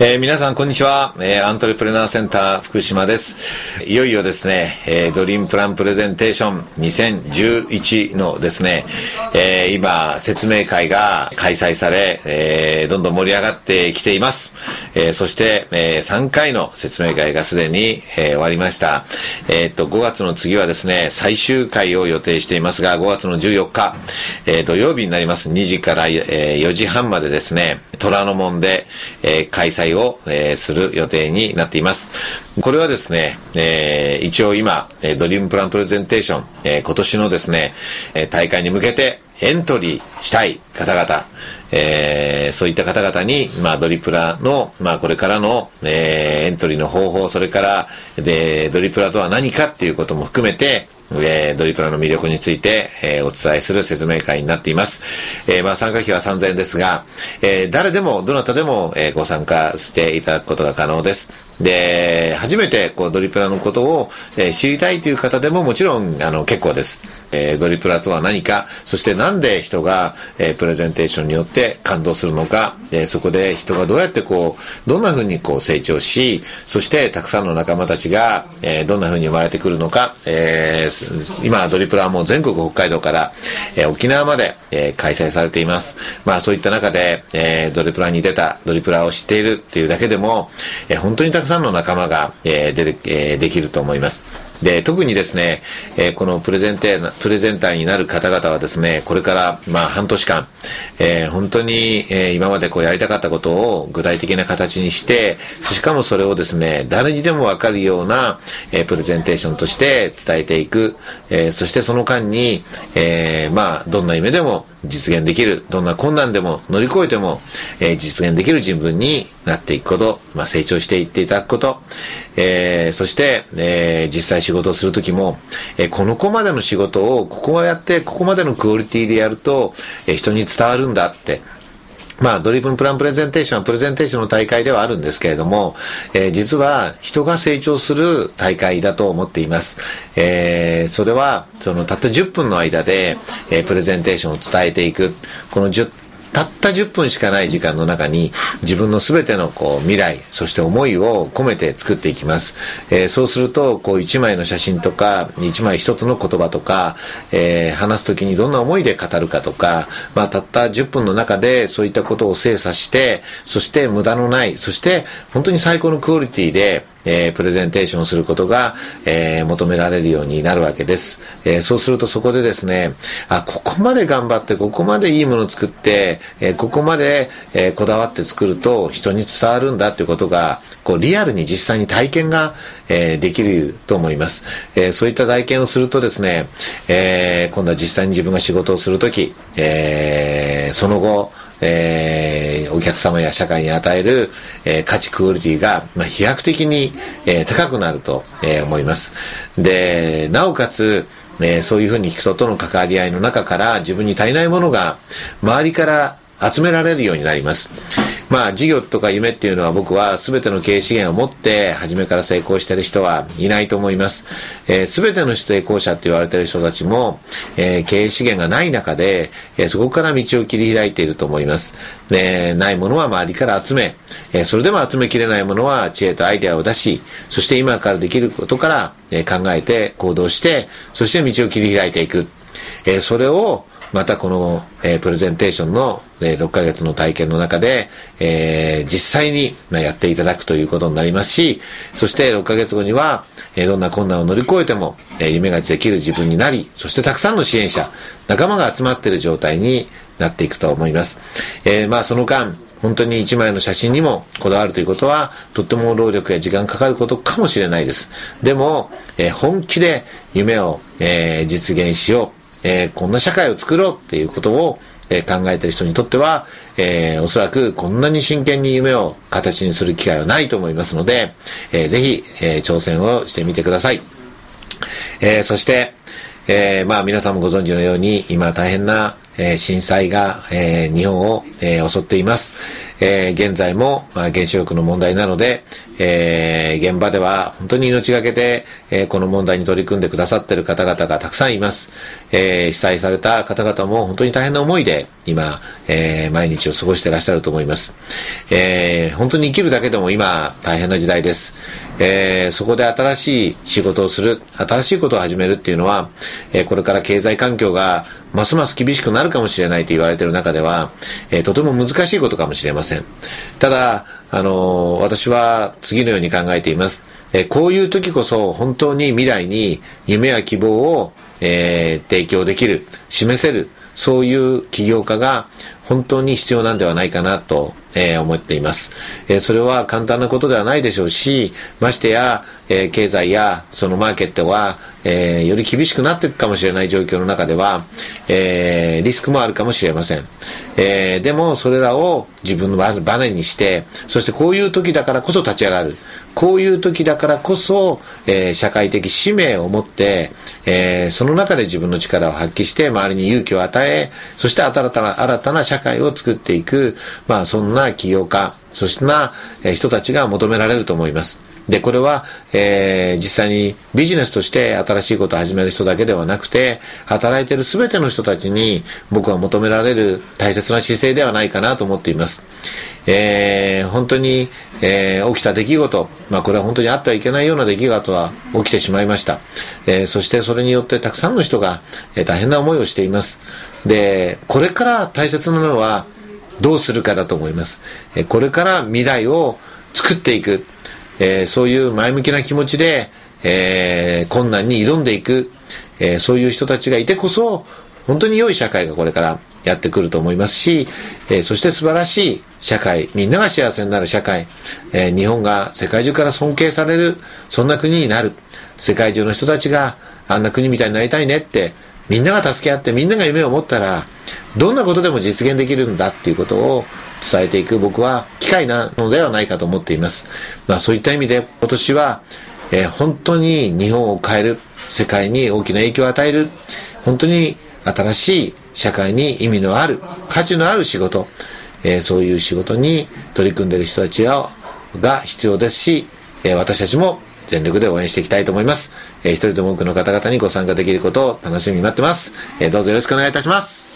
えー、皆さんこんにちは、えー、アントレプレナーセンター福島です。いよいよですね、えー、ドリームプランプレゼンテーション2011のですね、え、今説明会が開催され、え、どんどん盛り上がってきています、えー、そして、えー、3回の説明会がすでに、えー、終わりましたえー、っと5月の次はですね最終回を予定していますが5月の14日、えー、土曜日になります2時から、えー、4時半までですね虎ノ門で、えー、開催を、えー、する予定になっています。これはですね、えー、一応今、ドリームプランプレゼンテーション、えー、今年のですね、大会に向けてエントリーしたい方々、えー、そういった方々に、まあ、ドリプラの、まあ、これからの、えー、エントリーの方法、それから、で、ドリプラとは何かっていうことも含めて、えー、ドリプラの魅力について、えー、お伝えする説明会になっています。えー、まあ参加費は3000円ですが、え、誰でも、どなたでも、え、ご参加していただくことが可能です。で、初めてこうドリプラのことを、え、知りたいという方でももちろんあの結構です。え、ドリプラとは何か、そしてなんで人が、え、プレゼンテーションによって感動するのか、えそこで人がどうやってこう、どんな風にこう成長し、そしてたくさんの仲間たちが、えどんな風に生まれてくるのか、え今ドリプラはもう全国北海道から、え沖縄まで、え開催されています。まあそういった中で、えドリプラに出た、ドリプラを知っているっていうだけでも、え本当にたくさんさんの仲間が、えー、出て、え、できると思います。で、特にですね、えー、このプレゼンテプレゼンターになる方々はですね、これから、まあ、半年間、えー、本当に、えー、今までこうやりたかったことを具体的な形にして、しかもそれをですね、誰にでもわかるような、え、プレゼンテーションとして伝えていく、え、そしてその間に、え、まあ、どんな夢でも実現できる、どんな困難でも乗り越えても、えー、実現できる人物になっていくこと、まあ、成長していっていただくこと、えー、そして、えー、実際仕事をするときも、えー、ここまでの仕事をここはやって、ここまでのクオリティでやると、えー、人に伝わるんだって、まあ、ドリームプランプレゼンテーションはプレゼンテーションの大会ではあるんですけれども、えー、実は人が成長する大会だと思っています。えー、それは、そのたった10分の間で、えー、プレゼンテーションを伝えていく。この10たった10分しかない時間の中に自分の全てのこう未来、そして思いを込めて作っていきます。えー、そうすると、こう1枚の写真とか、1枚1つの言葉とか、えー、話す時にどんな思いで語るかとか、まあたった10分の中でそういったことを精査して、そして無駄のない、そして本当に最高のクオリティで、えー、プレゼンテーションすることが、えー、求められるようになるわけです。えー、そうするとそこでですね、あ、ここまで頑張って、ここまでいいものを作って、え、ここまで、え、こだわって作ると人に伝わるんだっていうことが、こうリアルに実際に体験が、え、できると思います。え、そういった体験をするとですね、え、今度は実際に自分が仕事をするとき、え、その後、えー、客様や社会に与える、えー、価値クオリティが、まあ、飛躍的に、えー、高くなると、えー、思います。で、なおかつ、えー、そういうふうに人との関わり合いの中から自分に足りないものが周りから集められるようになります。まあ、事業とか夢っていうのは僕は全ての経営資源を持って初めから成功してる人はいないと思います。えー、全ての成功者って言われてる人たちも、えー、経営資源がない中で、えー、そこから道を切り開いていると思います。で、ないものは周りから集め、えー、それでも集めきれないものは知恵とアイデアを出し、そして今からできることから、えー、考えて行動して、そして道を切り開いていく。えー、それを、またこの、えー、プレゼンテーションの、えー、6ヶ月の体験の中で、えー、実際に、まあ、やっていただくということになりますし、そして6ヶ月後には、え、どんな困難を乗り越えても、え、夢ができる自分になり、そしてたくさんの支援者、仲間が集まっている状態になっていくと思います。え、まあその間、本当に一枚の写真にもこだわるということは、とっても労力や時間かかることかもしれないです。でも、えー、本気で夢を、えー、実現しよう。えー、こんな社会を作ろうっていうことを、えー、考えてる人にとっては、えー、おそらくこんなに真剣に夢を形にする機会はないと思いますので、えー、ぜひ、えー、挑戦をしてみてください。えー、そして、えー、まあ皆さんもご存知のように、今大変な、えー、震災が、えー、日本を、えー、襲っています。えー、現在も、まあ、原子力の問題なので、えー、現場では本当に命がけで、えー、この問題に取り組んでくださっている方々がたくさんいます。えー、被災された方々も本当に大変な思いで今、えー、毎日を過ごしていらっしゃると思います。えー、本当に生きるだけでも今大変な時代です。えー、そこで新しい仕事をする、新しいことを始めるっていうのは、えー、これから経済環境がますます厳しくなるかもしれないと言われている中では、えー、とても難しいことかもしれません。ただ、あの、私は次のように考えています。え、こういう時こそ本当に未来に夢や希望を、えー、提供できる、示せる、そういう起業家が本当に必要なんではないかなと、え、思っています、え、それは簡単なことではないでしょうし、ましてや、え、経済やそのマーケットは、え、より厳しくなっていくかもしれない状況の中では、え、リスクもあるかもしれません。え、でもそれらを自分のバネにして、そしてこういう時だからこそ立ち上がる。こういう時だからこそ、え、社会的使命を持って、え、その中で自分の力を発揮して、周りに勇気を与え、そして新たな、新たな社会を作っていく、まあ、そんな起業家、そしてな、人たちが求められると思います。で、これは、えー、実際にビジネスとして新しいことを始める人だけではなくて、働いている全ての人たちに僕は求められる大切な姿勢ではないかなと思っています。えー、本当に、えー、起きた出来事、まあこれは本当にあってはいけないような出来事は起きてしまいました。えー、そしてそれによってたくさんの人が、えー、大変な思いをしています。で、これから大切なのはどうするかだと思います。え、これから未来を作っていく。え、そういう前向きな気持ちで、え、困難に挑んでいく、え、そういう人たちがいてこそ、本当に良い社会がこれからやってくると思いますし、え、そして素晴らしい社会、みんなが幸せになる社会、え、日本が世界中から尊敬される、そんな国になる。世界中の人たちがあんな国みたいになりたいねって、みんなが助け合ってみんなが夢を持ったら、どんなことでも実現できるんだっていうことを伝えていく僕は機会なのではないかと思っています。まあそういった意味で今年は、えー、本当に日本を変える、世界に大きな影響を与える、本当に新しい社会に意味のある、価値のある仕事、えー、そういう仕事に取り組んでいる人たちが必要ですし、えー、私たちも全力で応援していきたいと思います。えー、一人でも多くの方々にご参加できることを楽しみに待ってます。えー、どうぞよろしくお願いいたします。